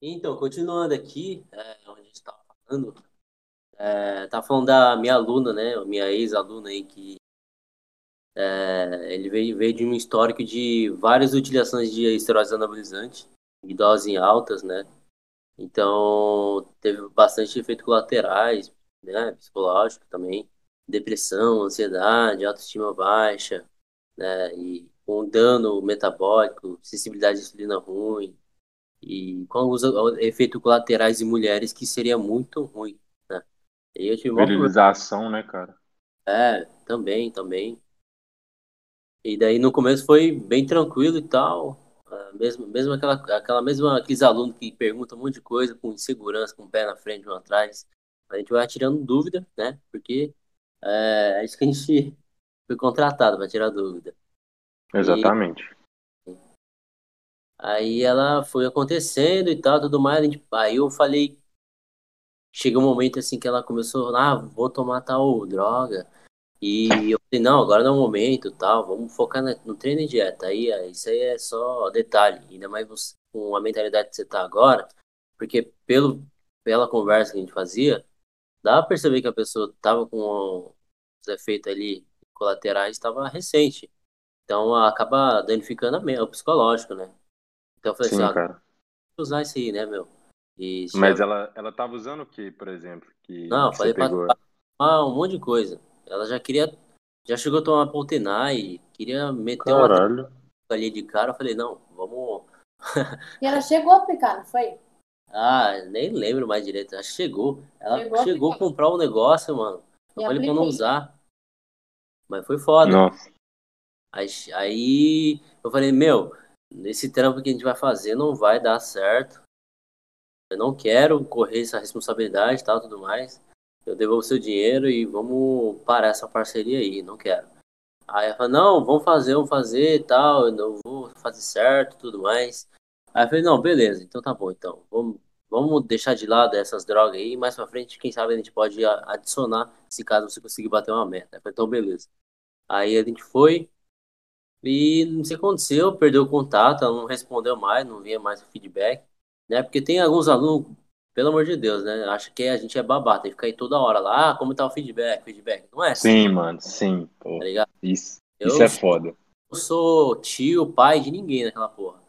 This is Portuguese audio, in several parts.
Então, continuando aqui, é, onde a gente estava falando, é, tá falando da minha aluna, né, minha ex-aluna aí, que é, ele veio, veio de um histórico de várias utilizações de esteroides anabolizantes, em doses altas, né, então teve bastante efeitos colaterais, né, psicológico também, depressão, ansiedade, autoestima baixa, né, e com dano metabólico, sensibilidade de insulina ruim, e com alguns efeitos colaterais em mulheres que seria muito ruim, né? E eu tive Virilização, né, cara? É, também, também. E daí no começo foi bem tranquilo e tal, ah, mesmo, mesmo aquela, aquela mesma, aqueles alunos que perguntam um monte de coisa com insegurança, com o pé na frente, um atrás, a gente vai tirando dúvida, né? Porque é, é isso que a gente foi contratado para tirar dúvida. Exatamente. E, aí ela foi acontecendo e tal, tudo mais. Gente, aí eu falei, chega um momento assim que ela começou, ah, vou tomar tal droga. E eu falei, não, agora não é o momento, tal, vamos focar no treino e dieta. Aí isso aí é só detalhe, ainda mais você, com a mentalidade que você tá agora, porque pelo, pela conversa que a gente fazia, dá pra perceber que a pessoa tava com os efeitos ali colaterais, estava recente. Então acaba danificando o psicológico, né? Então eu falei Sim, assim, ah, cara. usar isso aí, né, meu? E Mas já- ela, ela tava usando o que, por exemplo? Que, Não, que falei pra pegou? tomar um monte de coisa. Ela já queria, já chegou a tomar Poltenai, queria meter uma Caralho. ali de cara. Eu falei, não, vamos. E ela chegou a aplicar, não foi? Ah, nem lembro mais direito. Que chegou. Ela Chegou a chegou a comprar um negócio, mano. Eu E falei pra não apliquei. usar. Mas foi foda. Nossa. Aí, aí eu falei, meu, nesse trampo que a gente vai fazer não vai dar certo. Eu não quero correr essa responsabilidade e tal, tudo mais. Eu devolvo seu dinheiro e vamos parar essa parceria aí, não quero. Aí ela falou, não, vamos fazer, vamos fazer e tal, eu não vou fazer certo tudo mais. Aí eu falei, não, beleza, então tá bom, então. Vamos, vamos deixar de lado essas drogas aí, mais pra frente, quem sabe a gente pode adicionar, se caso você conseguir bater uma meta. Eu falei, então beleza. Aí a gente foi, e não sei o que aconteceu, perdeu o contato, ela não respondeu mais, não vinha mais feedback, né? Porque tem alguns alunos, pelo amor de Deus, né? Acha que a gente é babá, tem que ficar aí toda hora lá, ah, como tá o feedback, feedback. Não é assim, Sim, mano, sim. Pô, tá ligado? isso, Eu isso é foda. não sou tio, pai de ninguém naquela porra.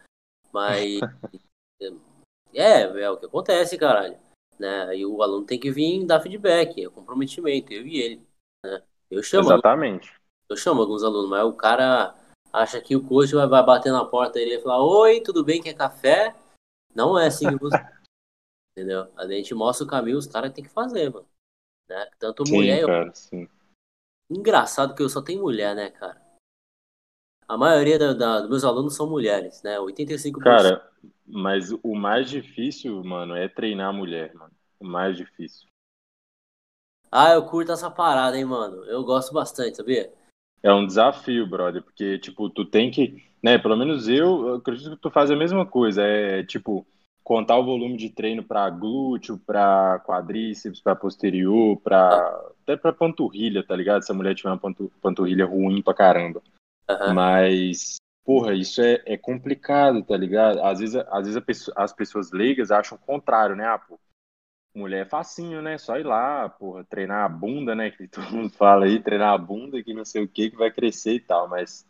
Mas é, é o que acontece, caralho. Né? E o aluno tem que vir dar feedback, é comprometimento, eu e ele. Né? Eu chamo Exatamente. eu chamo alguns alunos, mas o cara acha que o coach vai, vai bater na porta e falar: Oi, tudo bem? Quer café? Não é assim que você. Entendeu? A gente mostra o caminho, os caras têm que fazer, mano. Né? Tanto Sim, mulher. cara, sim. Engraçado que eu só tenho mulher, né, cara? A maioria da, da- dos meus alunos são mulheres, né? 85%. Cara, mas o mais difícil, mano, é treinar a mulher, mano. O mais difícil. Ah, eu curto essa parada, hein, mano? Eu gosto bastante, sabia? É um desafio, brother, porque, tipo, tu tem que, né, pelo menos eu, eu acredito que tu faz a mesma coisa, é, tipo, contar o volume de treino pra glúteo, pra quadríceps, pra posterior, pra, até pra panturrilha, tá ligado? Se a mulher tiver uma pantu- panturrilha ruim pra caramba. Aham. Mas, porra, isso é, é complicado, tá ligado? Às vezes, às vezes pessoa- as pessoas leigas acham o contrário, né? Ah, pô, mulher é facinho, né? Só ir lá, porra, treinar a bunda, né? Que todo mundo fala aí, treinar a bunda, que não sei o que, que vai crescer e tal. Mas,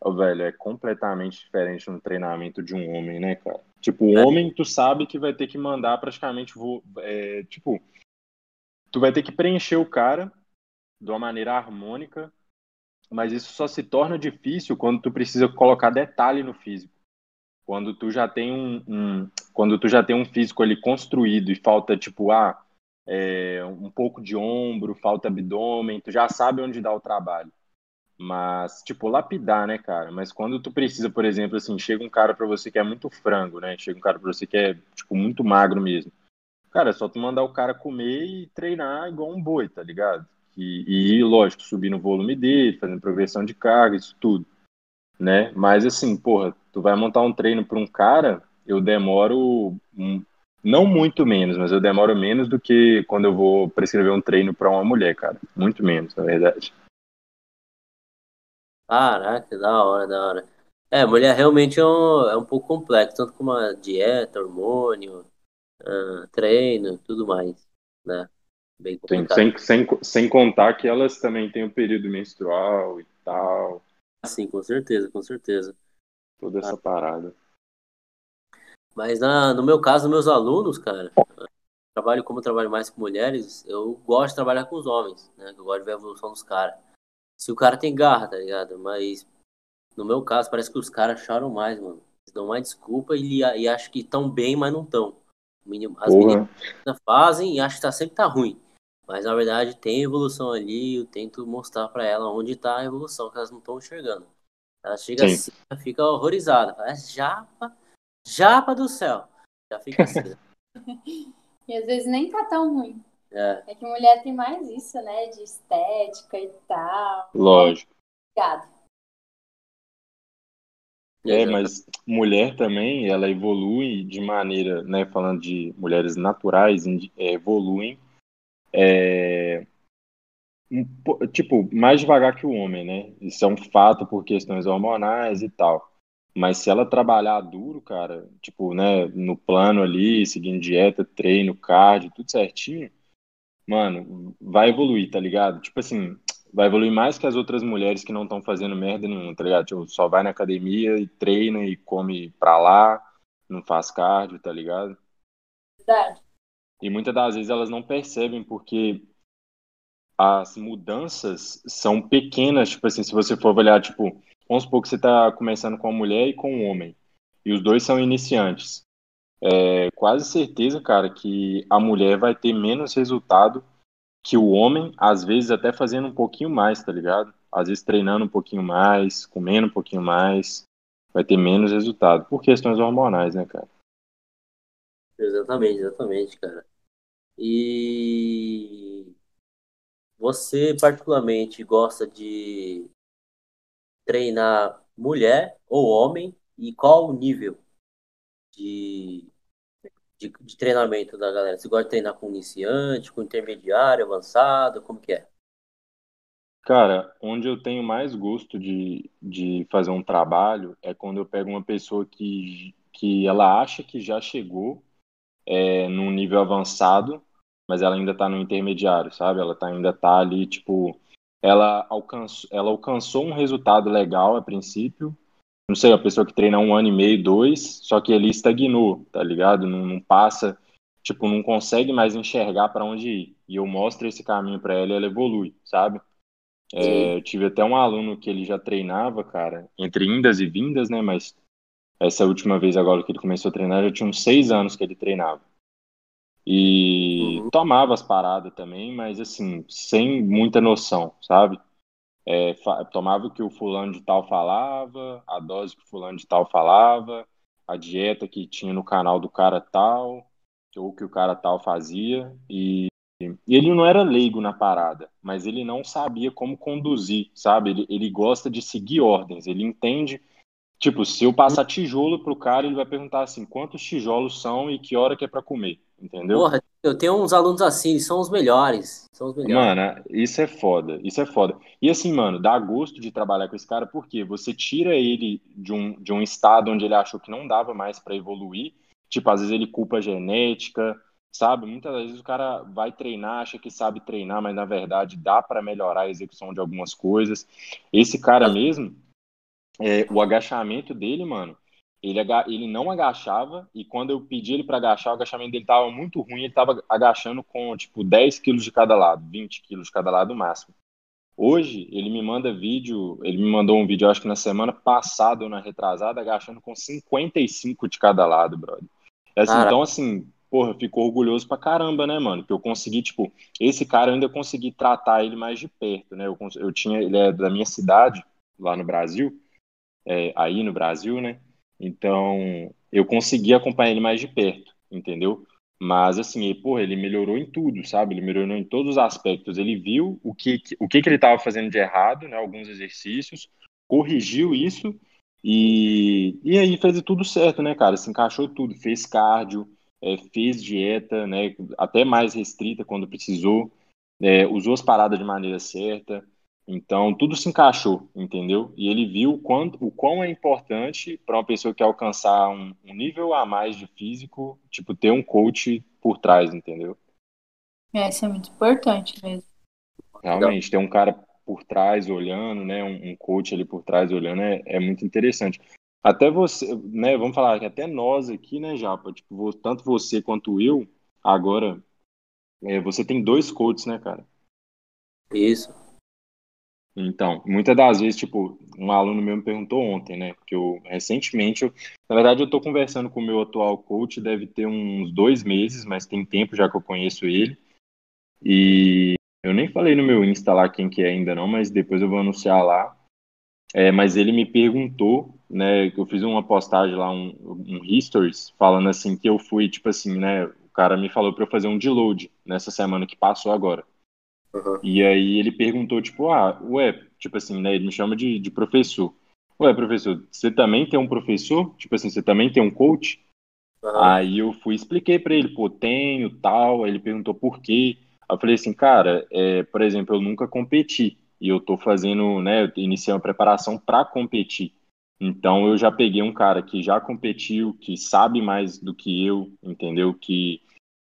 ó, velho, é completamente diferente no treinamento de um homem, né, cara? Tipo, o É. homem, tu sabe que vai ter que mandar praticamente, vo- é, tipo, tu vai ter que preencher o cara de uma maneira harmônica, mas isso só se torna difícil quando tu precisa colocar detalhe no físico. Quando tu já tem um, um- quando tu já tem um físico ali construído e falta tipo ah, é, um pouco de ombro, falta abdômen, tu já sabe onde dá o trabalho. Mas tipo lapidar, né, cara? Mas quando tu precisa, por exemplo, assim, chega um cara pra você que é muito frango, né? Chega um cara pra você que é tipo muito magro mesmo. Cara, é só tu mandar o cara comer e treinar igual um boi, tá ligado? E, e lógico, subir no volume dele, fazendo progressão de carga, isso tudo, né? Mas assim, porra, tu vai montar um treino para um cara, eu demoro um- não muito menos, mas eu demoro menos do que quando eu vou prescrever um treino para uma mulher, cara. Muito menos, na verdade. Caraca, da hora, da hora. É, mulher realmente é um, é um pouco complexo, tanto como a dieta, hormônio, uh, treino, tudo mais, né? Bem complicado. Sem, sem, sem contar que elas também têm o período menstrual e tal. Sim, com certeza, com certeza. Toda essa ah. parada. Mas na, no meu caso, meus alunos, cara, trabalho como eu trabalho mais com mulheres, eu gosto de trabalhar com os homens, né? Eu gosto de ver a evolução dos caras. Se o cara tem garra, tá ligado? Mas no meu caso, parece que os caras choram mais, mano. Eles dão mais desculpa e, e acham que estão bem, mas não estão. As meninas fazem e acham que tá, sempre tá ruim. Mas na verdade tem evolução ali, eu tento mostrar para ela onde tá a evolução, que elas não estão enxergando. Ela chega Sim. assim, fica horrorizada. Parece é japa, japa do céu. Já fica assim. e às vezes nem tá tão ruim. É. é que mulher tem mais isso, né? De estética e tal. Lógico. Obrigada. É, mas mulher também, ela evolui de maneira, né, falando de mulheres naturais, é, evoluem, é, um, tipo, mais devagar que o homem, né? Isso é um fato por questões hormonais e tal. Mas se ela trabalhar duro, cara, tipo, né, no plano ali, seguindo dieta, treino, cardio, tudo certinho, mano, vai evoluir, tá ligado? Tipo assim, vai evoluir mais que as outras mulheres que não estão fazendo merda nenhuma, tá ligado? Tipo, só vai na academia e treina e come pra lá, não faz cardio, tá ligado? Verdade. E muitas das vezes elas não percebem porque as mudanças são pequenas, tipo assim, se você for olhar, tipo, vamos supor que você tá começando com uma mulher e com um homem, e os dois são iniciantes. É quase certeza, cara, que a mulher vai ter menos resultado que o homem, às vezes até fazendo um pouquinho mais, tá ligado? Às vezes treinando um pouquinho mais, comendo um pouquinho mais, vai ter menos resultado, por questões hormonais, né, cara? Exatamente, exatamente, cara. E você particularmente gosta de treinar mulher ou homem e qual o nível de de, de, treinamento da galera? Você gosta de treinar com iniciante, com intermediário, avançado? Como que é? Cara, onde eu tenho mais gosto de, de fazer um trabalho é quando eu pego uma pessoa que, que ela acha que já chegou é, num nível avançado, mas ela ainda está no intermediário, sabe? Ela tá, ainda está ali, tipo, ela alcançou, ela alcançou um resultado legal a princípio, não sei, a pessoa que treina um ano e meio, dois, só que ele estagnou, tá ligado? Não, não passa, tipo, não consegue mais enxergar para onde ir. E eu mostro esse caminho para ela e ela evolui, sabe? É, eu tive até um aluno que ele já treinava, cara, entre indas e vindas, né? Mas essa última vez agora que ele começou a treinar, já tinha uns seis anos que ele treinava. E uhum. tomava as paradas também, mas assim, sem muita noção, sabe? é, tomava o que o fulano de tal falava, a dose que o fulano de tal falava, a dieta que tinha no canal do cara tal, ou que o cara tal fazia, e, e ele não era leigo na parada, mas ele não sabia como conduzir, sabe? Ele, ele gosta de seguir ordens, ele entende. Tipo, se eu passar tijolo pro cara, ele vai perguntar assim, quantos tijolos são e que hora que é para comer, entendeu? Porra, eu tenho uns alunos assim, são os melhores. São os melhores. Mano, isso é foda, isso é foda. E assim, mano, dá gosto de trabalhar com esse cara porque você tira ele de um, de um estado onde ele achou que não dava mais para evoluir. Tipo, às vezes ele culpa a genética, sabe? Muitas vezes o cara vai treinar, acha que sabe treinar, mas na verdade dá para melhorar a execução de algumas coisas. Esse cara mesmo, é, o agachamento dele, mano, ele, ele não agachava e quando eu pedi ele para agachar, o agachamento dele estava muito ruim, ele estava agachando com tipo 10 quilos de cada lado, 20 quilos de cada lado máximo. Hoje ele me manda vídeo, ele me mandou um vídeo, acho que na semana passada ou na retrasada, agachando com 55 de cada lado, brother. Assim, então, assim, porra, ficou orgulhoso pra caramba, né, mano? Que eu consegui, tipo, esse cara eu ainda consegui tratar ele mais de perto, né? Eu, eu tinha, ele é da minha cidade, lá no Brasil, é, aí no Brasil, né? Então, eu consegui acompanhar ele mais de perto, entendeu? Mas, assim, porra, ele melhorou em tudo, sabe? Ele melhorou em todos os aspectos. Ele viu o que, o que, que ele estava fazendo de errado, né? Alguns exercícios, corrigiu isso e, e aí fez tudo certo, né, cara? Se encaixou tudo, fez cardio, é, fez dieta, né? Até mais restrita quando precisou, é, usou as paradas de maneira certa. Então, tudo se encaixou, entendeu? E ele viu o, quanto, o quão é importante para uma pessoa que alcançar um, um, nível a mais de físico, tipo, ter um coach por trás, entendeu? É, isso é muito importante mesmo. Realmente, ter um cara por trás olhando, né? Um, um coach ali por trás olhando é, é muito interessante. Até você, né? Vamos falar que até nós aqui, né, Japa? Tipo, tanto você quanto eu, agora, é, você tem dois coaches, né, cara? Isso. Então, muitas das vezes, tipo, um aluno meu me perguntou ontem, né? Porque eu, recentemente, eu, na verdade, eu tô conversando com o meu atual coach, deve ter uns dois meses, mas tem tempo já que eu conheço ele. E eu nem falei no meu Insta lá quem que é ainda não, mas depois eu vou anunciar lá. É, mas ele me perguntou, né? Que eu fiz uma postagem lá, um, um falando assim que eu fui, tipo assim, né? O cara me falou para eu fazer um deload nessa semana que passou agora. Uhum. E aí ele perguntou, tipo, ah, ué, tipo assim, né? Ele me chama de, de professor. Ué, professor, você também tem um professor? Tipo assim, você também tem um coach? Uhum. Aí eu fui expliquei para ele, pô, tenho, tal. Aí ele perguntou por quê. Aí eu falei assim, cara, é, por exemplo, eu nunca competi. E eu tô fazendo, né, eu iniciei uma preparação para competir. Então eu já peguei um cara que já competiu, que sabe mais do que eu, entendeu? Que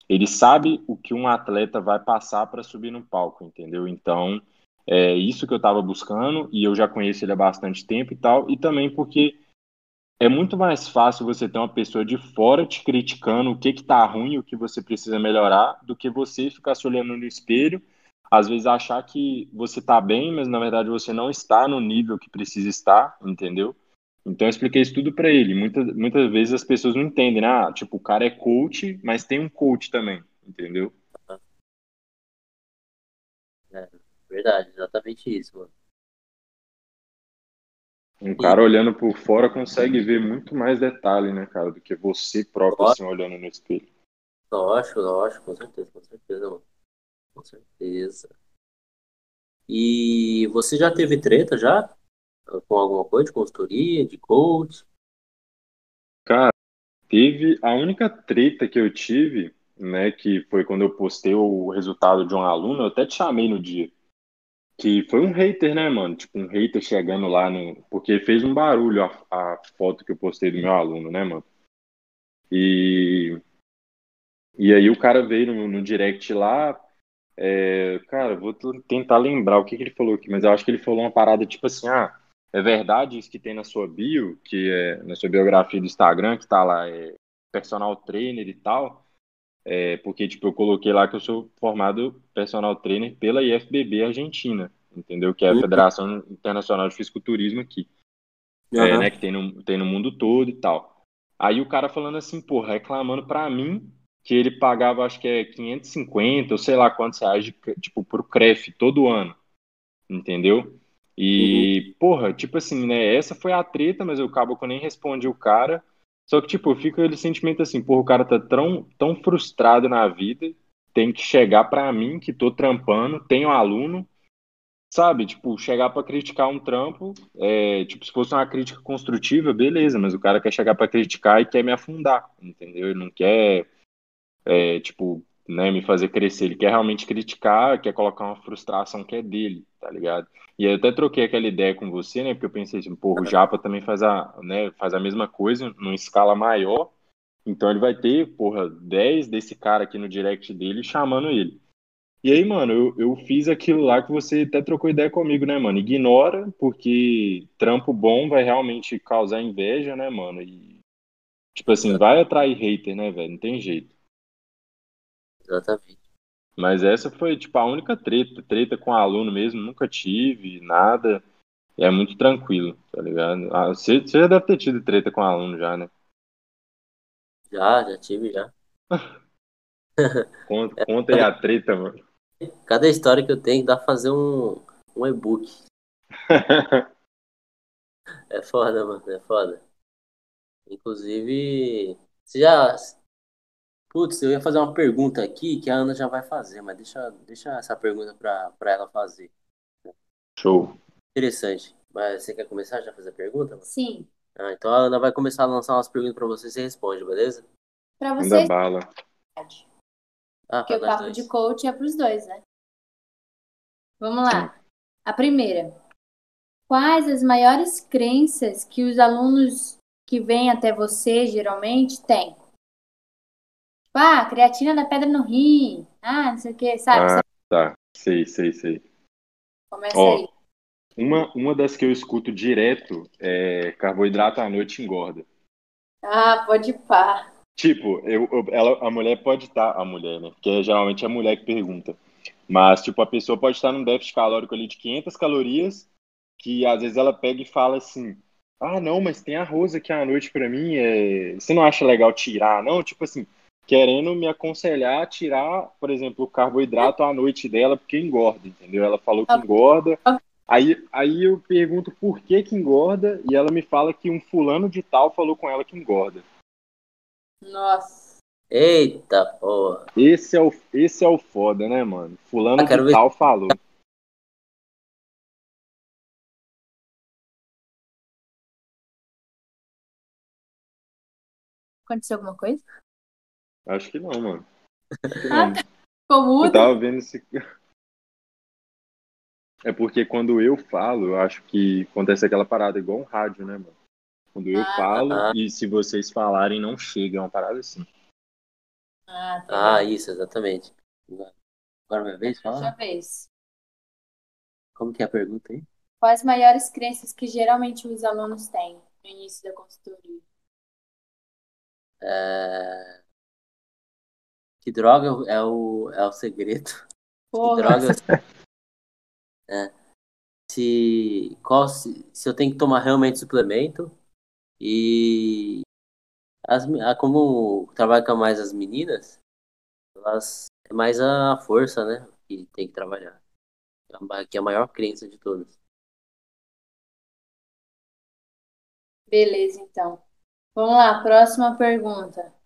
ele sabe o que um atleta vai passar para subir no palco, entendeu? Então, é isso que eu estava buscando e eu já conheço ele há bastante tempo e tal, e também porque é muito mais fácil você ter uma pessoa de fora te criticando o que que tá ruim, o que você precisa melhorar, do que você ficar se olhando no espelho, às vezes achar que você tá bem, mas na verdade você não está no nível que precisa estar, entendeu? Então eu expliquei isso tudo para ele. Muitas, muitas vezes as pessoas não entendem, né? Ah, tipo, o cara é coach, mas tem um coach também, entendeu? É, verdade, exatamente isso, mano. Um cara olhando por fora consegue ver muito mais detalhe, né, cara, do que você próprio assim, olhando no espelho. Lógico, lógico, com certeza, com certeza, mano. Com certeza. E você já teve treta já? Com alguma coisa de consultoria, de coach? Cara, teve a única treta que eu tive, né, que foi quando eu postei o resultado de um aluno, eu até te chamei no dia. Que foi um hater, né, mano? Tipo, um hater chegando lá no. Porque fez um barulho a, a foto que eu postei do meu aluno, né, mano? E. E aí o cara veio no, no direct lá, é, cara, vou tentar lembrar o que, que, ele falou aqui, mas eu acho que ele falou uma parada tipo assim, ah, é verdade isso que tem na sua bio, que é na sua biografia do Instagram, que tá lá, é personal trainer e tal, é, porque, tipo, eu coloquei lá que eu sou formado personal trainer pela IFBB Argentina, entendeu? Que é a uhum. Federação Internacional de Fisiculturismo aqui, uhum. é, né, que tem no, tem no mundo todo e tal. Aí o cara falando assim, pô, reclamando pra mim que ele pagava, acho que é 550 ou sei lá quantos reais, de, tipo, pro CREF todo ano, entendeu? E, uhum. porra, tipo assim, né? Essa foi a treta, mas eu acabo que eu nem respondi o cara. Só que, tipo, fica aquele sentimento assim, porra, o cara tá tão, tão frustrado na vida, tem que chegar pra mim, que tô trampando, tenho aluno, sabe? Tipo, chegar para criticar um trampo, é, tipo, se fosse uma crítica construtiva, beleza, mas o cara quer chegar para criticar e quer me afundar, entendeu? Ele não quer, é, tipo, né, me fazer crescer. Ele quer realmente criticar, quer colocar uma frustração que é dele, tá ligado? E aí eu até troquei aquela ideia com você, né, porque eu pensei assim, pô, o Japa também faz a, né, faz a mesma coisa, numa escala maior, então ele vai ter, porra, 10 desse cara aqui no direct dele chamando ele. E aí, mano, eu, eu fiz aquilo lá que você até trocou ideia comigo, né, mano? Ignora, porque trampo bom vai realmente causar inveja, né, mano? E, tipo assim, vai atrair hater, né, velho? Não tem jeito. Exatamente. Mas essa foi, tipo, a única treta. Treta com aluno mesmo, nunca tive, nada. E é muito tranquilo, tá ligado? Ah, você, você já deve ter tido treta com aluno já, né? Já, já tive, já. conta, conta aí a treta, mano. Cada história que eu tenho dá pra fazer um, um e-book. é foda, mano, é foda. Inclusive, você já, Putz, eu ia fazer uma pergunta aqui que a Ana já vai fazer, mas deixa, deixa essa pergunta para ela fazer. Show. Interessante. Mas você quer começar já a fazer a pergunta? Sim. Ah, então a Ana vai começar a lançar umas perguntas para você e você responde, beleza? Para você. bala. Ah, Porque o papo dois. de coach é para os dois, né? Vamos lá. A primeira. Quais as maiores crenças que os alunos que vêm até você geralmente têm? Tipo, ah, creatina da pedra no rim. Ah, não sei o que, sabe? Ah, tá. Sei, sei, sei. Começa Ó, aí. Uma, uma das que eu escuto direto é carboidrato à noite engorda. Ah, pode pá. Tipo, eu, eu- ela, a mulher pode estar, a mulher, né? Porque geralmente é a mulher que pergunta. Mas, tipo, a pessoa pode estar num déficit calórico ali de 500 calorias, que às vezes ela pega e fala assim: Ah, não, mas tem arroz aqui à noite pra mim, é... você não acha legal tirar, não? Tipo assim, querendo me aconselhar a tirar, por exemplo, o carboidrato à noite dela, porque engorda, entendeu? Ela falou que engorda. Aí, aí eu pergunto por que que engorda, e ela me fala que um fulano de tal falou com ela que engorda. Nossa. Eita, porra. Esse é o, esse é o foda, né, mano? Fulano Ah, de ver- tal falou. Aconteceu alguma coisa? Acho que não, mano. Acho que Ah, não. Ficou Eu mudo? tava vendo esse. É porque quando eu falo, eu acho que acontece aquela parada igual um rádio, né, mano? Quando eu Ah, falo ah. e se vocês falarem não chega, é uma parada assim. Ah, tá Ah, isso, exatamente. Agora minha vez, Sua fala. vez. Como que é a pergunta aí? Quais maiores crenças que geralmente os alunos têm no início da consultoria? É... Que droga é o, é o segredo? Que Porra. drogas? É. Se, qual, se, se eu tenho que tomar realmente suplemento e as, ah, como trabalho com mais as meninas, elas é mais a força, né? Que tem que trabalhar. Que é a maior crença de todas. Beleza, então. Vamos lá, próxima pergunta.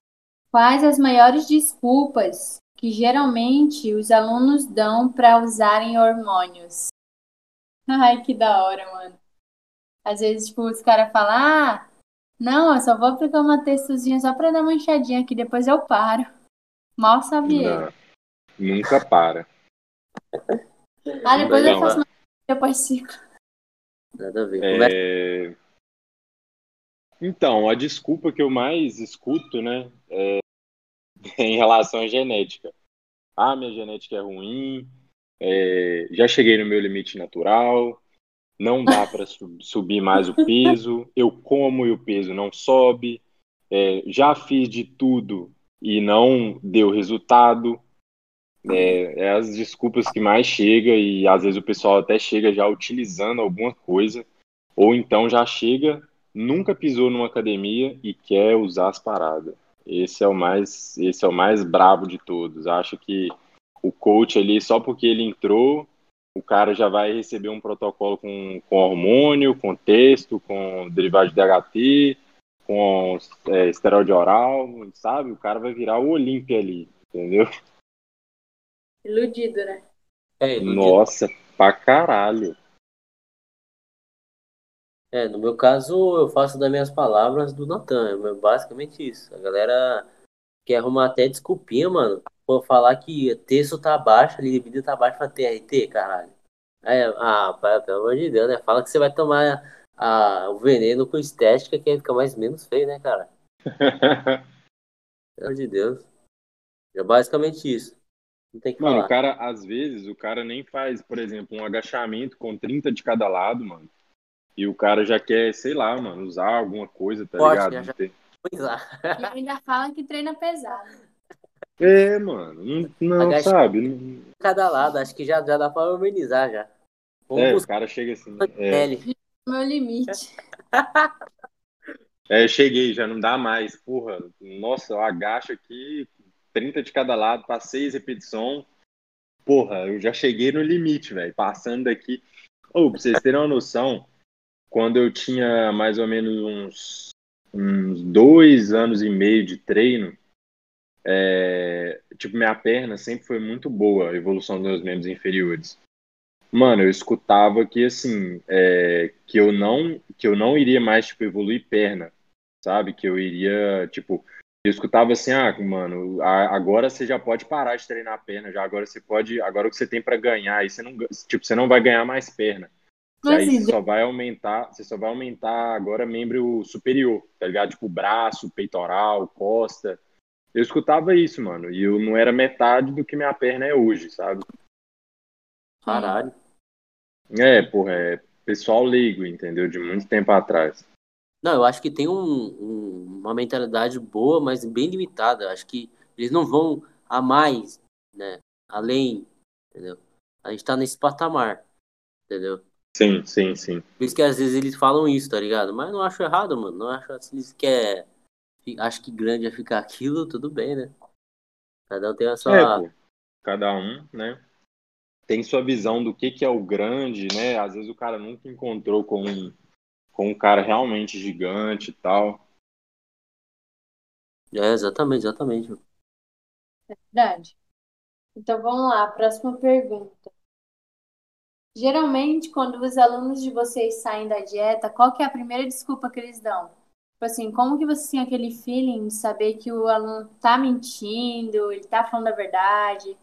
Quais as maiores desculpas que geralmente os alunos dão para usarem hormônios? Ai, que da hora, mano. Às vezes, tipo, os caras falam, ah, não, eu só vou aplicar uma testozinha só pra dar uma inchadinha aqui, depois eu paro. Mal sabe ele. Não, nunca para. Ah, depois eu Não, faço é. uma depois ciclo. Nada a ver. É, Então, a desculpa que eu mais escuto, né, é em relação à genética. Ah, minha genética é ruim, é, já cheguei no meu limite natural, não dá para subir mais o peso, eu como e o peso não sobe, é, já fiz de tudo e não deu resultado. É, é as desculpas que mais chega e às vezes o pessoal até chega já utilizando alguma coisa, ou então já chega, nunca pisou numa academia e quer usar as paradas. Esse é o mais, esse é o mais brabo de todos. Acho que o coach ali, só porque ele entrou, o cara já vai receber um protocolo com, com hormônio, com texto, com derivado de DHT, com é, esteroide oral, sabe? O cara vai virar o Olímpia ali, entendeu? Iludido, né? É, iludido. Nossa, pra caralho. É, no meu caso, eu faço das minhas palavras do Natan. É basicamente isso. A galera quer arrumar até desculpinha, mano. Por falar que texto tá baixo, a libido tá baixo pra TRT, caralho. Aí, ah, pai, pelo amor de Deus, né? Fala que você vai tomar a, o veneno com estética, que aí fica mais menos feio, né, cara? Pelo amor de Deus. É basicamente isso. Não tem que Mano, o falar. cara, às vezes, o cara nem faz, por exemplo, um agachamento com 30 de cada lado, mano. E o cara já quer, sei lá, mano, usar alguma coisa, tá Forte, ligado? já- tem- Pois lá. E ainda fala que treina pesado. É, mano, não, não sabe? Não- Cada lado, acho que já, já dá pra organizar já. Vamos É, o buscar cara chega assim. o É. Meu limite. é, cheguei, já não dá mais. Porra, nossa, eu agacho aqui, 30 de cada lado, pra 6 repetições. Porra, eu já cheguei no limite, velho. Passando daqui. Ô, pra vocês terem uma noção, quando eu tinha mais ou menos uns, uns dois anos e meio de treino, é, tipo, minha perna sempre foi muito boa, a evolução dos meus membros inferiores. Mano, eu escutava que, assim, é, que eu não, que eu não iria mais, tipo, evoluir perna, sabe? Que eu iria, tipo, Eu escutava assim, ah, mano, agora você já pode parar de treinar a perna, já agora você pode, agora o que você tem para ganhar, aí você não, tipo, você não vai ganhar mais perna. Aí você só vai aumentar, você só vai aumentar agora membro superior, tá ligado? Tipo braço, peitoral, costa. Eu escutava isso, mano, e eu não era metade do que minha perna é hoje, sabe? Caralho. É, porra, é pessoal leigo, entendeu? De muito tempo atrás. Não, eu acho que tem um, um, uma mentalidade boa, mas bem limitada. Eu acho que eles não vão a mais, né? Além, entendeu? A gente tá nesse patamar, entendeu? Sim, sim, sim. Por isso que às vezes eles falam isso, tá ligado? Mas não acho errado, mano. Não acho se eles querem. Acho que grande é ficar aquilo, tudo bem, né? Cada um tem a sua. É, pô. Cada um, né? Tem sua visão do que, que é o grande, né? Às vezes o cara nunca encontrou com um com um cara realmente gigante e tal. É, exatamente, exatamente. É verdade. Então vamos lá, próxima pergunta. Geralmente, quando os alunos de vocês saem da dieta, qual que é a primeira desculpa que eles dão? Tipo assim, como que você tem aquele feeling de saber que o aluno tá mentindo, ele tá falando a verdade?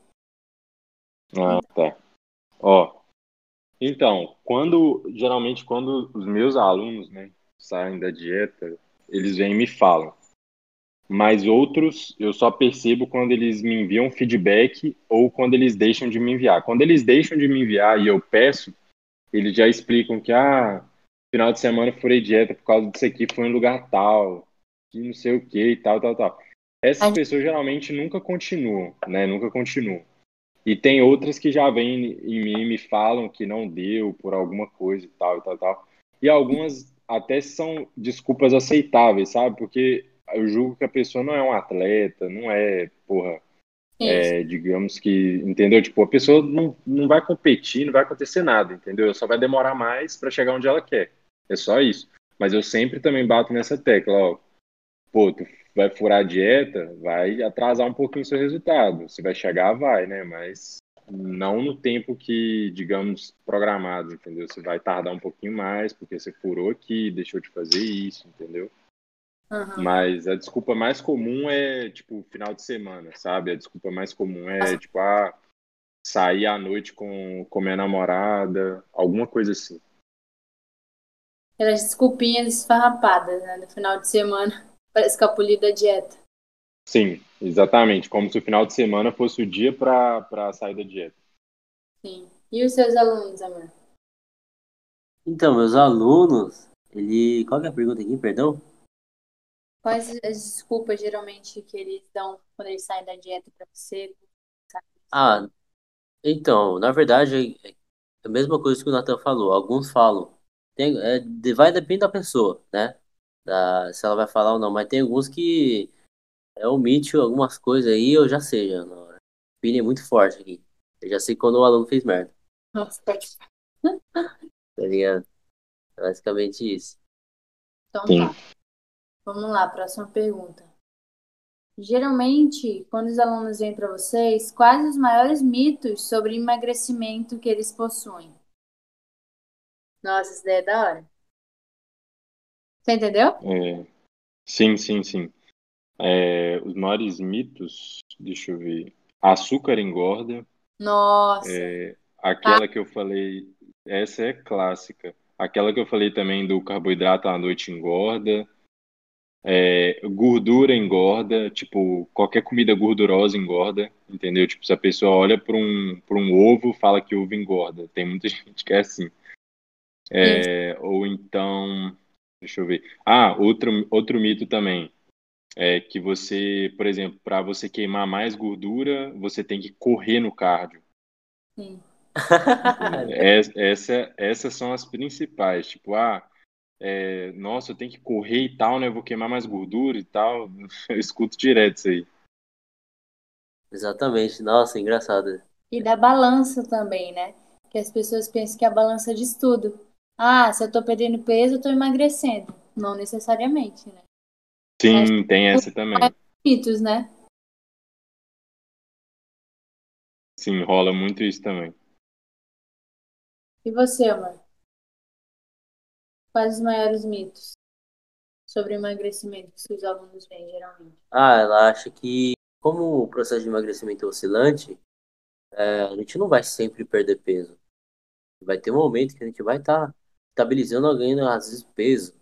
Ah, tá. Ó, então, quando geralmente quando os meus alunos, né, saem da dieta, eles vêm e me falam. Mas outros eu só percebo quando eles me enviam feedback ou quando eles deixam de me enviar. Quando eles deixam de me enviar e eu peço, eles já explicam que ah, final de semana furei dieta por causa disso aqui, foi em lugar tal, que não sei o que e tal, tal, tal. Essas pessoas geralmente nunca continuam, né? Nunca continuam. E tem outras que já vêm em mim e me falam que não deu por alguma coisa e tal, e tal, tal. E algumas até são desculpas aceitáveis, sabe? Porque eu julgo que a pessoa não é um atleta, não é, porra, é, digamos que, entendeu? Tipo, a pessoa não, não vai competir, não vai acontecer nada, entendeu? Só vai demorar mais para chegar onde ela quer. É só isso. Mas eu sempre também bato nessa tecla, ó. Pô, tu vai furar a dieta, vai atrasar um pouquinho o seu resultado. Se vai chegar, vai, né? Mas não no tempo que, digamos, programado, entendeu? Você vai tardar um pouquinho mais, porque você furou aqui, deixou de fazer isso, entendeu? Uhum. Mas a desculpa mais comum é, tipo, final de semana, sabe? A desculpa mais comum é, Nossa. tipo, ah, sair à noite com, com minha namorada, alguma coisa assim. Aquelas desculpinhas esfarrapadas, né? No final de semana para escapulir da dieta. Sim, exatamente. Como se o final de semana fosse o dia para sair da dieta. Sim. E os seus alunos, amor? Então, meus alunos, ele. Qual é a pergunta aqui, perdão? Quais as desculpas geralmente que eles dão quando eles saem da dieta para você? Ah, então, na verdade, é a mesma coisa que o Nathan falou. Alguns falam. Tem, é, vai depender da pessoa, né? da, se ela vai falar ou não, mas tem alguns que é, omite algumas coisas aí, eu já sei, já. Não. é muito forte aqui. Eu já sei quando o aluno fez merda. Nossa, pode. tá ligado? É basicamente isso. Então tá. Vamos lá, próxima pergunta. Geralmente, quando os alunos vêm para vocês, quais os maiores mitos sobre emagrecimento que eles possuem? Nossa, essa ideia é da hora. Você entendeu? É, sim, sim, sim. É, os maiores mitos, deixa eu ver. Açúcar engorda. Nossa. É, aquela ah. que eu falei, essa é clássica. Aquela que eu falei também do carboidrato à noite engorda. É, gordura engorda, tipo, qualquer comida gordurosa engorda, entendeu? Tipo, se a pessoa olha para um, um ovo, fala que ovo engorda. Tem muita gente que é assim. É, ou então, Deixa eu ver. Ah, outro, outro mito também. É que você, por exemplo, para você queimar mais gordura, você tem que correr no cardio. Sim. É, essa, essas são as principais. Tipo, ah, é, nossa, eu tenho que correr e tal, né? Eu vou queimar mais gordura e tal. Eu escuto direto isso aí. Exatamente. Nossa, engraçado. E da balança também, né? Que as pessoas pensam que a balança diz tudo. Ah, se eu tô perdendo peso, eu tô emagrecendo. Não necessariamente, né? Sim, tem essa também. Mitos, né? Sim, rola muito isso também. E você, amor? Quais os maiores mitos? sobre emagrecimento que os alunos veem geralmente? Ah, ela acha que, como o processo de emagrecimento é oscilante, é, a gente não vai sempre perder peso. Vai ter um momento que a gente vai estar tá estabilizando ou ganhando, às vezes, peso,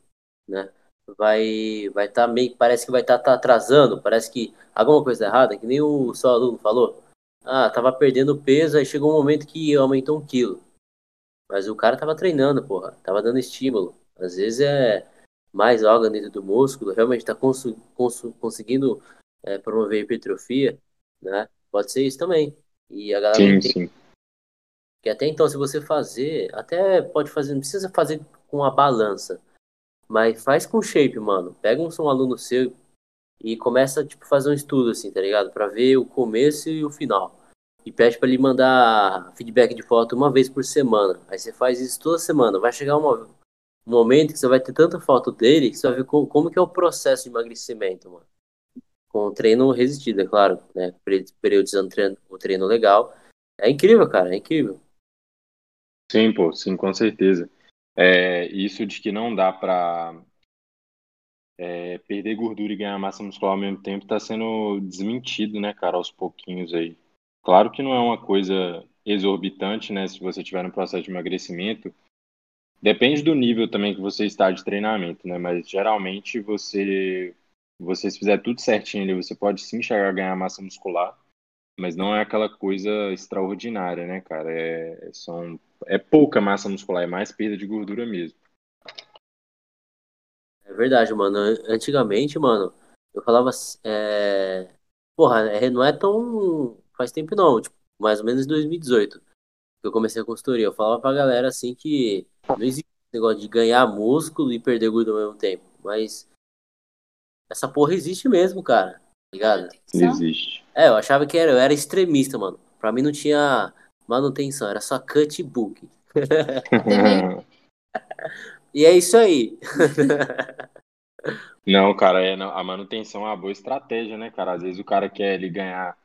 né? Vai vai estar tá meio, parece que vai estar tá, tá atrasando, parece que alguma coisa errada, que nem o seu aluno falou. Ah, tava perdendo peso, aí chegou um momento que aumentou um quilo. Mas o cara tava treinando, porra, tava dando estímulo. Às vezes é mais órgão dentro do músculo, realmente cons cons conseguindo é, promover hipertrofia, né? Pode ser isso também. E a galera sim, tem... sim. que até então, se você fazer, até pode fazer, não precisa fazer com a balança, mas faz com shape, mano. Pega um, um aluno seu e começa tipo fazer um estudo assim, tá ligado? Para ver o começo e o final. E pede para ele mandar feedback de foto uma vez por semana. Aí você faz isso toda semana. Vai chegar uma, um momento que você vai ter tanta foto dele que você vai ver como, como que é o processo de emagrecimento, mano. Com treino resistido, é claro, né? Periodizando treino, o treino legal. É incrível, cara, é incrível. Sim, pô, sim, com certeza. É, isso de que não dá pra é, perder gordura e ganhar massa muscular ao mesmo tempo tá sendo desmentido, né, cara, aos pouquinhos aí. Claro que não é uma coisa exorbitante, né, se você tiver no processo de emagrecimento, Depende do nível também que você está de treinamento, né? Mas geralmente você, você se fizer tudo certinho, você pode sim chegar a ganhar massa muscular, mas não é aquela coisa extraordinária, né, cara? É, são, é pouca massa muscular, é mais perda de gordura mesmo. É verdade, mano. Antigamente, mano, eu falava. É... Porra, é, não é tão. Faz tempo não, tipo, mais ou menos em 2018 que eu comecei a consultoria. Eu falava pra galera assim que não existe negócio de ganhar músculo e perder gordura ao mesmo tempo. Mas essa porra existe mesmo, cara. Tá ligado? Existe. É, eu achava que era, eu era extremista, mano. Pra mim não tinha manutenção, era só cut book. e é isso aí. não, cara, é, a manutenção é uma boa estratégia, né, cara? Às vezes o cara quer ele ganhar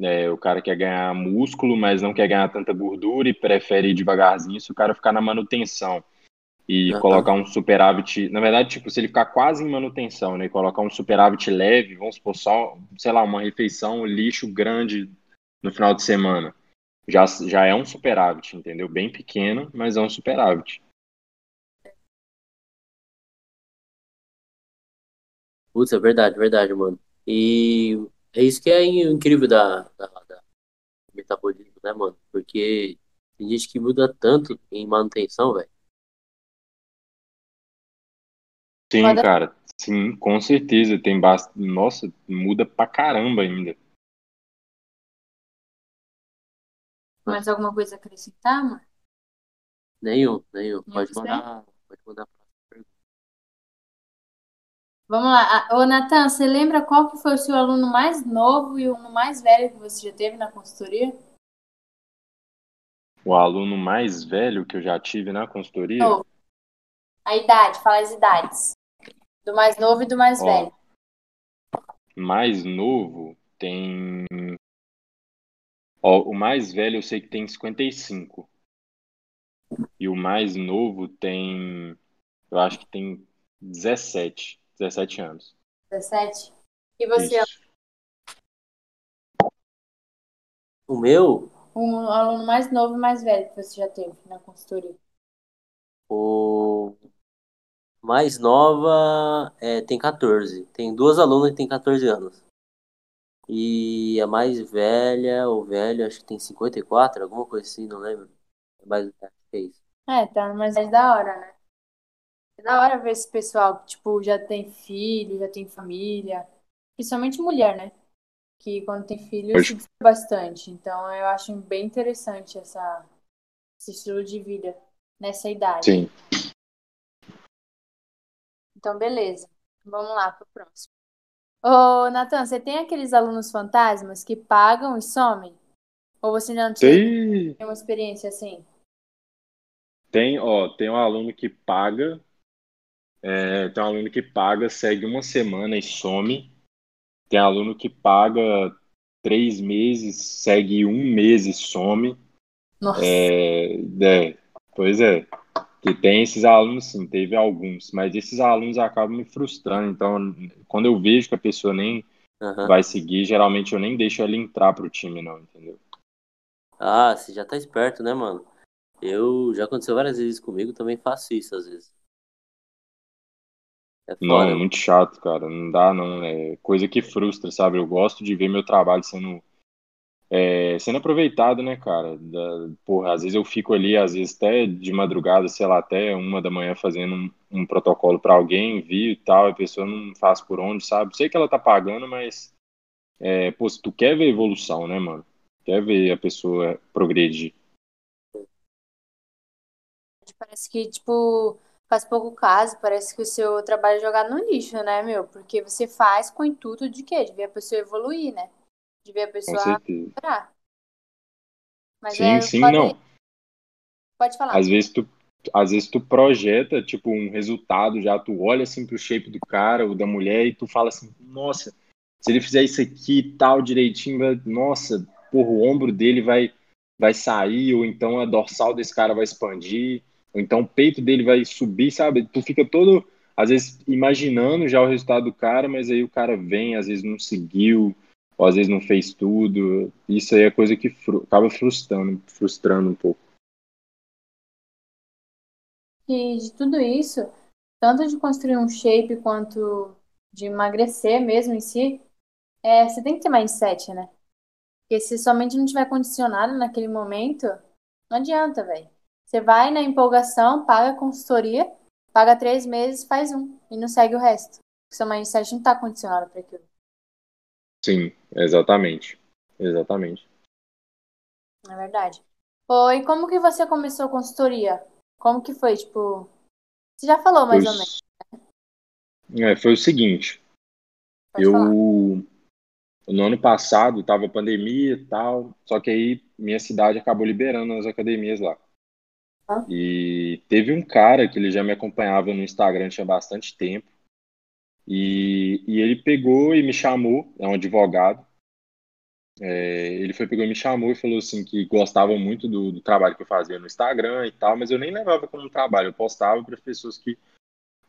é, o cara quer ganhar músculo, mas não quer ganhar tanta gordura e prefere ir devagarzinho se o cara ficar na manutenção e colocar um superávit. Na verdade, tipo, se ele ficar quase em manutenção, né? E colocar um superávit leve, vamos supor, só, sei lá, uma refeição lixo grande no final de semana. Já, já é um superávit, entendeu? Bem pequeno, mas é um superávit. Putz, é verdade, verdade, mano. E é isso que é incrível da, da, da metabolismo, né, mano? Porque tem gente que muda tanto em manutenção, velho. Sim, Pode... cara. Sim, com certeza. Tem bastante. Nossa, muda pra caramba ainda. Mais alguma coisa a acrescentar, mano? Nenhum, nenhum. Pode mandar, pode mandar Vamos lá. Ô, Natan, você lembra qual que foi o seu aluno mais novo e o mais velho que você já teve na consultoria? O aluno mais velho que eu já tive na consultoria? Novo. A idade, fala as idades. Do mais novo e do mais Ó, velho. Mais novo tem. Ó, o mais velho eu sei que tem 55. E o mais novo tem. Eu acho que tem 17. 17 anos. 17? E você? Isso. O meu? O aluno mais novo e mais velho que você já teve na consultoria. O mais nova é, tem 14. Tem duas alunas que tem 14 anos. E a mais velha, ou velho, acho que tem 54, alguma coisa assim, não lembro. Mas acho que é isso. É, tá mais da hora, né? É da hora ver esse pessoal que, tipo, já tem filho, já tem família. Principalmente mulher, né? Que quando tem filho se bastante. Então eu acho bem interessante essa, esse estilo de vida nessa idade. Sim. Então, beleza. Vamos lá pro próximo. Ô, Natan, você tem aqueles alunos fantasmas que pagam e somem? Ou você não tem uma experiência assim? Tem, ó, tem um aluno que paga é, tem um aluno que paga, segue uma semana e some. Tem aluno que paga três meses, segue um mês e some. Nossa. É, é, pois é. Que tem esses alunos, sim, teve alguns, mas esses alunos acabam me frustrando. Então, quando eu vejo que a pessoa nem Aham. vai seguir, geralmente eu nem deixo ela entrar pro time, não, entendeu? Ah, você já tá esperto, né, mano? Eu já aconteceu várias vezes comigo, também faço isso às vezes. É Não, é muito chato, cara. Não dá, não. É coisa que frustra, sabe? Eu gosto de ver meu trabalho sendo, é, sendo aproveitado, né, cara? Da- porra, às vezes eu fico ali, às vezes até de madrugada, sei lá, até uma da manhã fazendo um, um protocolo pra alguém, envio e tal, a pessoa não faz por onde, sabe? Sei que ela tá pagando, mas, é, pô, se tu quer ver evolução, né, mano? Quer ver a pessoa progredir. Parece que, tipo, faz pouco caso, parece que o seu trabalho é jogado no lixo, né, meu? Porque você faz com o intuito de quê? De ver a pessoa evoluir, né? De ver a pessoa melhorar. Mas Sim, é, sim, pode, não. pode falar. Às vezes tu, às vezes tu projeta, tipo, um resultado já, tu olha assim pro shape do cara ou da mulher e tu fala assim, nossa, se ele fizer isso aqui e tal direitinho, vai, nossa, porra, o ombro dele vai, vai sair, ou então a dorsal desse cara vai expandir, ou então o peito dele vai subir, sabe? Tu fica todo, às vezes, imaginando já o resultado do cara, mas aí o cara vem, às vezes não seguiu, ou às vezes não fez tudo. Isso aí é coisa que fru- acaba frustrando, frustrando um pouco. E de tudo isso, tanto de construir um shape quanto de emagrecer mesmo em si, é, você tem que ter mindset, né? Porque se somente não tiver condicionado naquele momento, não adianta, velho. Você vai na empolgação, paga a consultoria, paga três meses, faz um e não segue o resto. Porque seu mindset não tá condicionado para aquilo. Sim, exatamente. Exatamente. Na verdade. Oi, como que você começou a consultoria? Como que foi? Tipo, você já falou mais Foi, ou menos. é, foi o seguinte, Pode falar. eu no ano passado tava pandemia e tal, só que aí minha cidade acabou liberando as academias lá. E teve um cara que ele já me acompanhava no Instagram tinha bastante tempo. E, e ele pegou e me chamou, é um advogado. É, ele foi, pegou e me chamou e falou assim que gostava muito do, do trabalho que eu fazia no Instagram e tal, mas eu nem levava como trabalho, eu postava para as pessoas que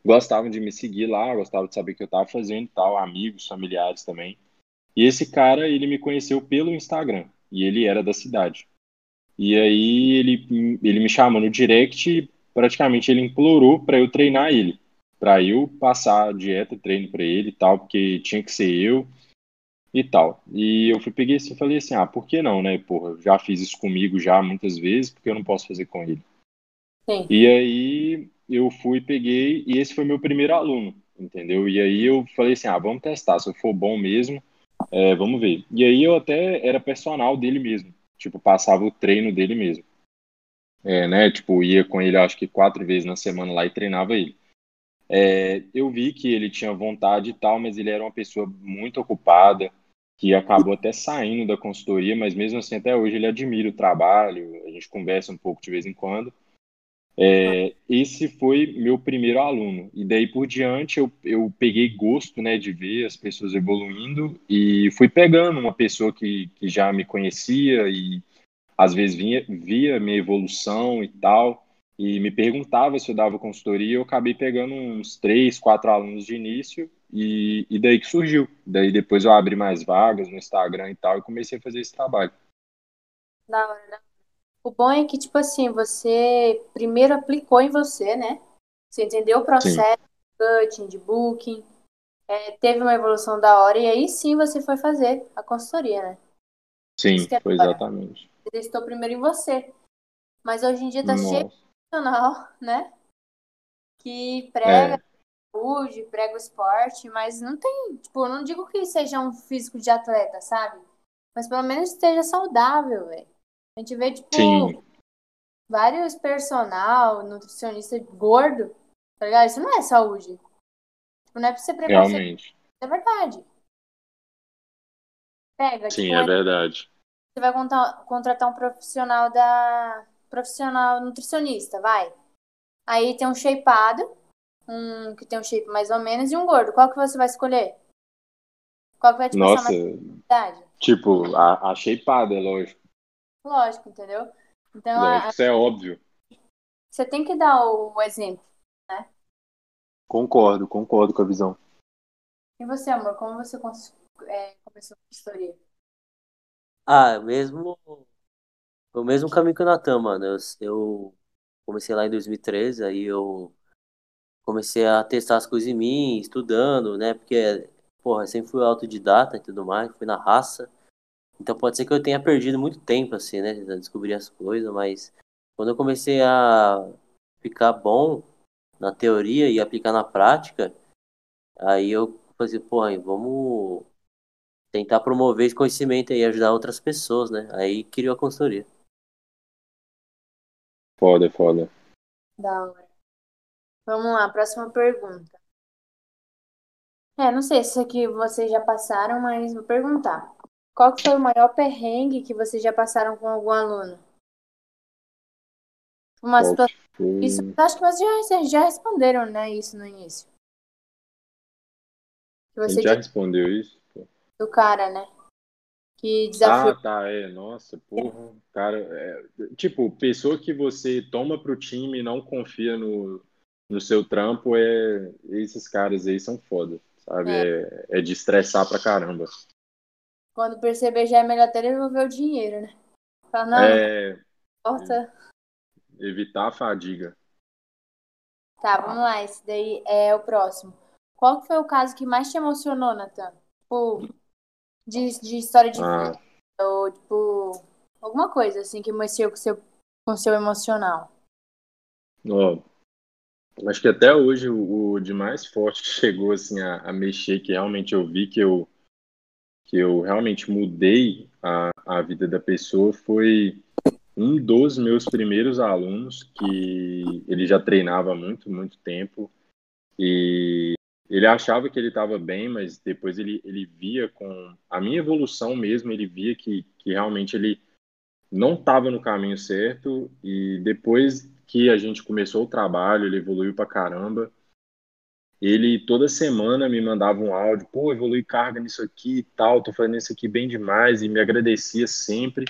gostavam de me seguir lá, gostavam de saber o que eu estava fazendo e tal, amigos, familiares também. E esse cara, ele me conheceu pelo Instagram, e ele era da cidade. E aí ele, ele me chamou no direct e praticamente ele implorou para eu treinar ele, para eu passar a dieta, treino para ele e tal, porque tinha que ser eu e tal. E eu fui peguei assim, e falei assim, ah, por que não, né? Porra, eu já fiz isso comigo já muitas vezes, porque eu não posso fazer com ele. Sim. E aí eu fui, peguei, e esse foi meu primeiro aluno, entendeu? E aí eu falei assim, ah, vamos testar, se eu for bom mesmo, é, vamos ver. E aí eu até era personal dele mesmo, tipo, passava o treino dele mesmo. É, né, tipo, ia com ele acho que quatro vezes na semana lá e treinava ele. É, eu vi que ele tinha vontade e tal, mas ele era uma pessoa muito ocupada, que acabou até saindo da consultoria, mas mesmo assim até hoje ele admira o trabalho, a gente conversa um pouco de vez em quando. É, esse foi meu primeiro aluno. E daí por diante eu, eu peguei gosto né, de ver as pessoas evoluindo e fui pegando uma pessoa que, que já me conhecia e às vezes vinha, via minha evolução e tal, e me perguntava se eu dava consultoria. Eu acabei pegando uns três, quatro alunos de início e, e daí que surgiu. Daí depois eu abri mais vagas no Instagram e tal e comecei a fazer esse trabalho. Hora? O bom é que, tipo assim, você primeiro aplicou em você, né? Você entendeu o processo de cutting, de booking, é, teve uma evolução da hora, e aí sim você foi fazer a consultoria, né? Sim, é foi exatamente. Você testou primeiro em você. Mas hoje em dia tá cheio de Nossa, profissional, né? Que prega é, saúde, prega o esporte, mas não tem, tipo, eu não digo que seja um físico de atleta, sabe? Mas pelo menos esteja saudável, velho. A gente vê, tipo, sim, vários personal, nutricionista gordo, tá ligado? Isso não é saúde. Tipo, não é pra ser preconceituoso, realmente. é verdade. Pega, Sim, tipo, é verdade. você vai contar- contratar um profissional da profissional nutricionista, vai. Aí tem um shapeado, um que tem um shape mais ou menos e um gordo. Qual que você vai escolher? Qual que vai te Nossa, mais tipo, a, a shapeada, lógico. Lógico, entendeu? Então, a- Lógico, isso é óbvio. você tem que dar o exemplo, né? Concordo, concordo com a visão. E você, amor, como você cons- é, começou a consultoria? Ah, mesmo. O mesmo caminho que o Natan, mano. Eu, eu comecei lá em 2013, aí eu comecei a testar as coisas em mim, estudando, né? Porque, porra, eu sempre fui autodidata e tudo mais, fui na raça. Então pode ser que eu tenha perdido muito tempo, assim, né? Tentando descobrir as coisas, mas quando eu comecei a ficar bom na teoria e aplicar na prática, aí eu falei, porra, vamos tentar promover esse conhecimento aí, ajudar outras pessoas, né? Aí criou a consultoria. Foda, foda. Da hora. Vamos lá, próxima pergunta. É, não sei se isso aqui vocês já passaram, mas vou perguntar. Qual que foi o maior perrengue que vocês já passaram com algum aluno? Uma Qual situação. foi? Isso, acho que vocês já, já responderam, né? Isso no início. Você já respondeu isso? do cara, né? Que desafiou. Ah, tá, é. Nossa, porra. Cara, é, tipo, pessoa que você toma pro time e não confia no, no seu trampo, é, esses caras aí são foda, sabe? É, é de estressar pra caramba. Quando perceber, já é melhor até devolver o dinheiro, né? Fala, não, É não importa. evitar a fadiga. Tá, vamos lá. Esse daí é o próximo. Qual foi o caso que mais te emocionou, Nathan? Tipo, de, de história de Ah, vida, ou tipo, alguma coisa assim que mexeu com o seu, com seu emocional. ó, acho que até hoje o, o de mais forte que chegou assim a, a mexer, que realmente eu vi que eu, que eu realmente mudei a, a vida da pessoa foi um dos meus primeiros alunos que ele já treinava muito, muito tempo e ele achava que ele estava bem, mas depois ele, ele via com a minha evolução mesmo, ele via que, que realmente ele não estava no caminho certo e depois que a gente começou o trabalho, ele evoluiu pra caramba. Ele toda semana me mandava um áudio, pô, evolui carga nisso aqui e tal, tô fazendo isso aqui bem demais e me agradecia sempre.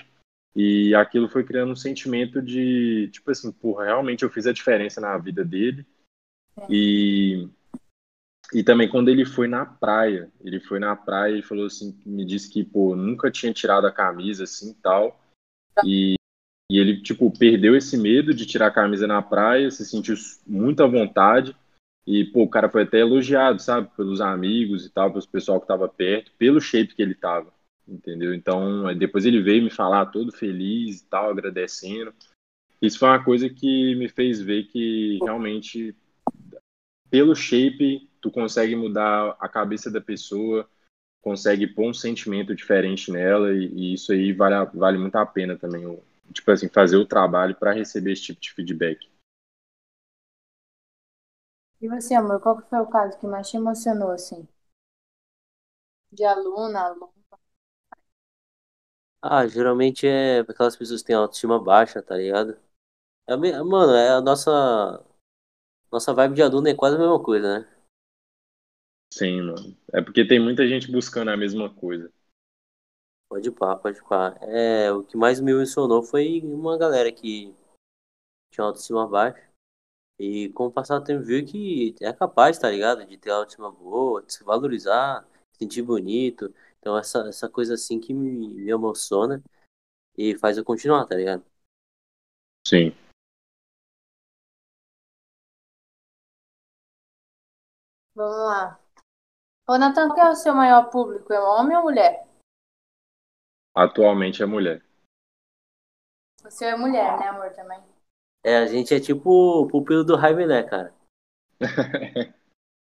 E aquilo foi criando um sentimento de, tipo assim, porra, realmente eu fiz a diferença na vida dele. E e também quando ele foi na praia, ele foi na praia e falou assim, me disse que, pô, nunca tinha tirado a camisa assim, tal. E e ele, tipo, perdeu esse medo de tirar a camisa na praia, se sentiu muito à vontade. E, pô, o cara foi até elogiado, sabe? Pelos amigos e tal, pelos pessoal que tava perto, pelo shape que ele tava, entendeu? Então, aí depois ele veio me falar todo feliz e tal, agradecendo. Isso foi uma coisa que me fez ver que realmente, pelo shape, tu consegue mudar a cabeça da pessoa, consegue pôr um sentimento diferente nela, e, e isso aí vale, vale muito a pena também, tipo assim, fazer o trabalho para receber esse tipo de feedback. E você, amor, qual que foi o caso que mais te emocionou, assim? De aluna, aluno? Ah, geralmente é aquelas pessoas que têm autoestima baixa, tá ligado? É, me- mano, é a nossa. Nossa vibe de aluno é quase a mesma coisa, né? Sim, mano. É porque tem muita gente buscando a mesma coisa. Pode pá, pode pá. É, o que mais me emocionou foi uma galera que tinha autoestima baixa. E com o passar do tempo viu que é capaz, tá ligado? De ter autoestima boa, de se valorizar, se sentir bonito. Então essa, essa coisa assim que me, me emociona e faz eu continuar, tá ligado? Sim. Vamos lá. Ô, Nathan, qual é o seu maior público? É homem ou mulher? Atualmente é mulher. O seu é mulher, né, amor, também? É, a gente é tipo o pupilo do Jaime, né, cara?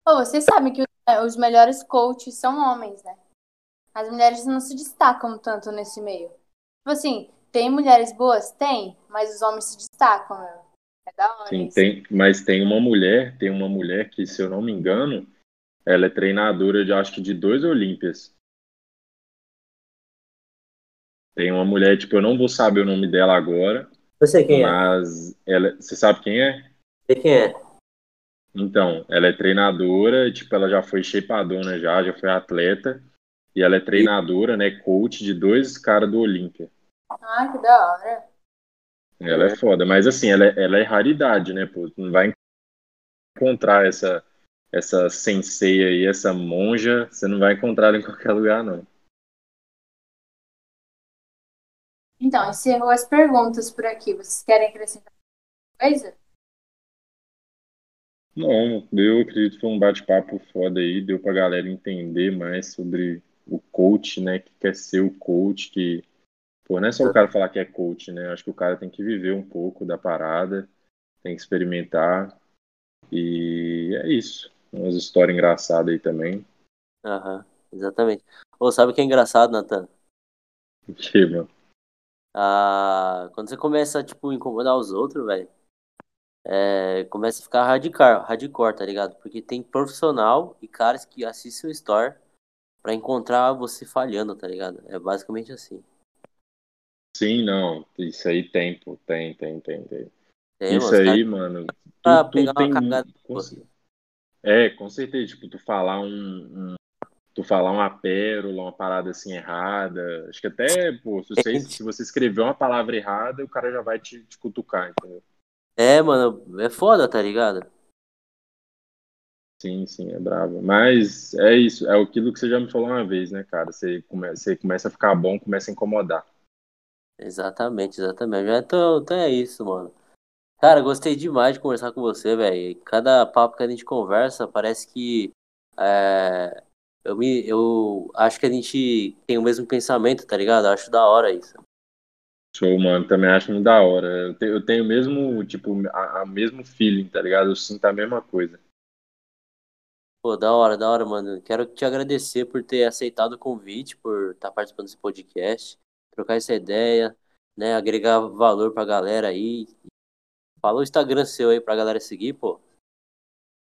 Ô, vocês sabem que os, é, os melhores coaches são homens, né? As mulheres não se destacam tanto nesse meio. Tipo assim, tem mulheres boas? Tem, mas os homens se destacam, meu. É da hora Sim, tem, mas tem uma mulher, tem uma mulher que, se eu não me engano, ela é treinadora de acho que de dois Olímpias. Tem uma mulher, tipo, eu não vou saber o nome dela agora, Eu sei quem é. mas ela, você sabe quem é? Sei quem é. Então, ela é treinadora, tipo, ela já foi shapeadona já, já foi atleta, e ela é treinadora, né, coach de dois caras do Olímpia. Ah, que da hora. Ela é foda, mas assim, ela é, ela é raridade, né, pô? Tu não vai encontrar essa, essa sensei aí, essa monja, você não vai encontrar ela em qualquer lugar, não. Então, encerrou as perguntas por aqui. Vocês querem acrescentar alguma coisa? Não, eu acredito que foi um bate-papo foda aí, deu pra galera entender mais sobre o coach, né, que quer ser o coach, que, pô, não é só o cara falar que é coach, né, acho que o cara tem que viver um pouco da parada, tem que experimentar, e é isso. Umas histórias engraçadas aí também. Aham, exatamente. Ô, sabe o que é engraçado, Nathan? O que, mano? Ah, quando você começa, tipo, incomodar os outros, velho, é, começa a ficar radical, hardcore, tá ligado? Porque tem profissional e caras que assistem o store pra encontrar você falhando, tá ligado? É basicamente assim. Sim, não, isso aí tem, pô, tem, tem, tem, tem. Tem, Isso aí, caras mano, pra tu, tu pegar uma tem cagada. com É, com certeza, tipo, tu falar um- tu falar uma pérola, uma parada assim errada, acho que até, pô, se você, se você escrever uma palavra errada, o cara já vai te, te cutucar, entendeu? É, mano, é foda, tá ligado? Sim, sim, é bravo. Mas é isso, é aquilo que você já me falou uma vez, né, cara? Você, come, você começa a ficar bom, começa a incomodar. Exatamente, exatamente. Então, então é isso, mano. Cara, gostei demais de conversar com você, velho. Cada papo que a gente conversa, parece que é, eu me, eu acho que a gente tem o mesmo pensamento, tá ligado? Eu acho da hora isso. Show, mano, também acho muito da hora. Eu, te- eu tenho o mesmo, tipo, a, a mesmo feeling, tá ligado? Eu sinto a mesma coisa. Pô, da hora, da hora, mano. Quero te agradecer por ter aceitado o convite, por estar participando desse podcast, trocar essa ideia, né? Agregar valor pra galera aí. Fala o Instagram seu aí pra galera seguir, pô.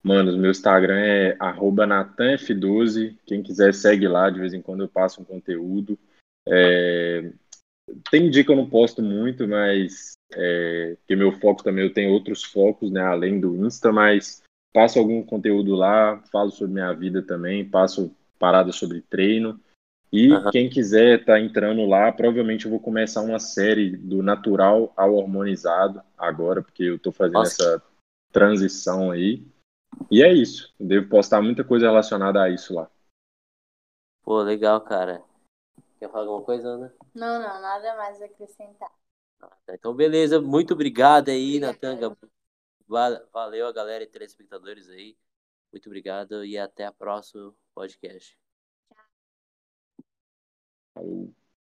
Mano, o meu Instagram é arroba natanf12. Quem quiser segue lá, de vez em quando eu passo um conteúdo. É, Tem dia que eu não posto muito, mas é, porque meu foco também, eu tenho outros focos, né, além do Insta, mas passo algum conteúdo lá, falo sobre minha vida também, passo paradas sobre treino. E Aham. quem quiser tá entrando lá, provavelmente eu vou começar uma série do natural ao hormonizado agora, porque eu tô fazendo Nossa. essa transição aí. E é isso. Eu devo postar muita coisa relacionada a isso lá. Pô, legal, cara. Quer falar alguma coisa, Ana? Não, não, nada mais a acrescentar. Ah. Então, beleza. Muito obrigado aí. Natanga. Va- Valeu a galera e telespectadores aí. Muito obrigado e até a próxima podcast. Falou.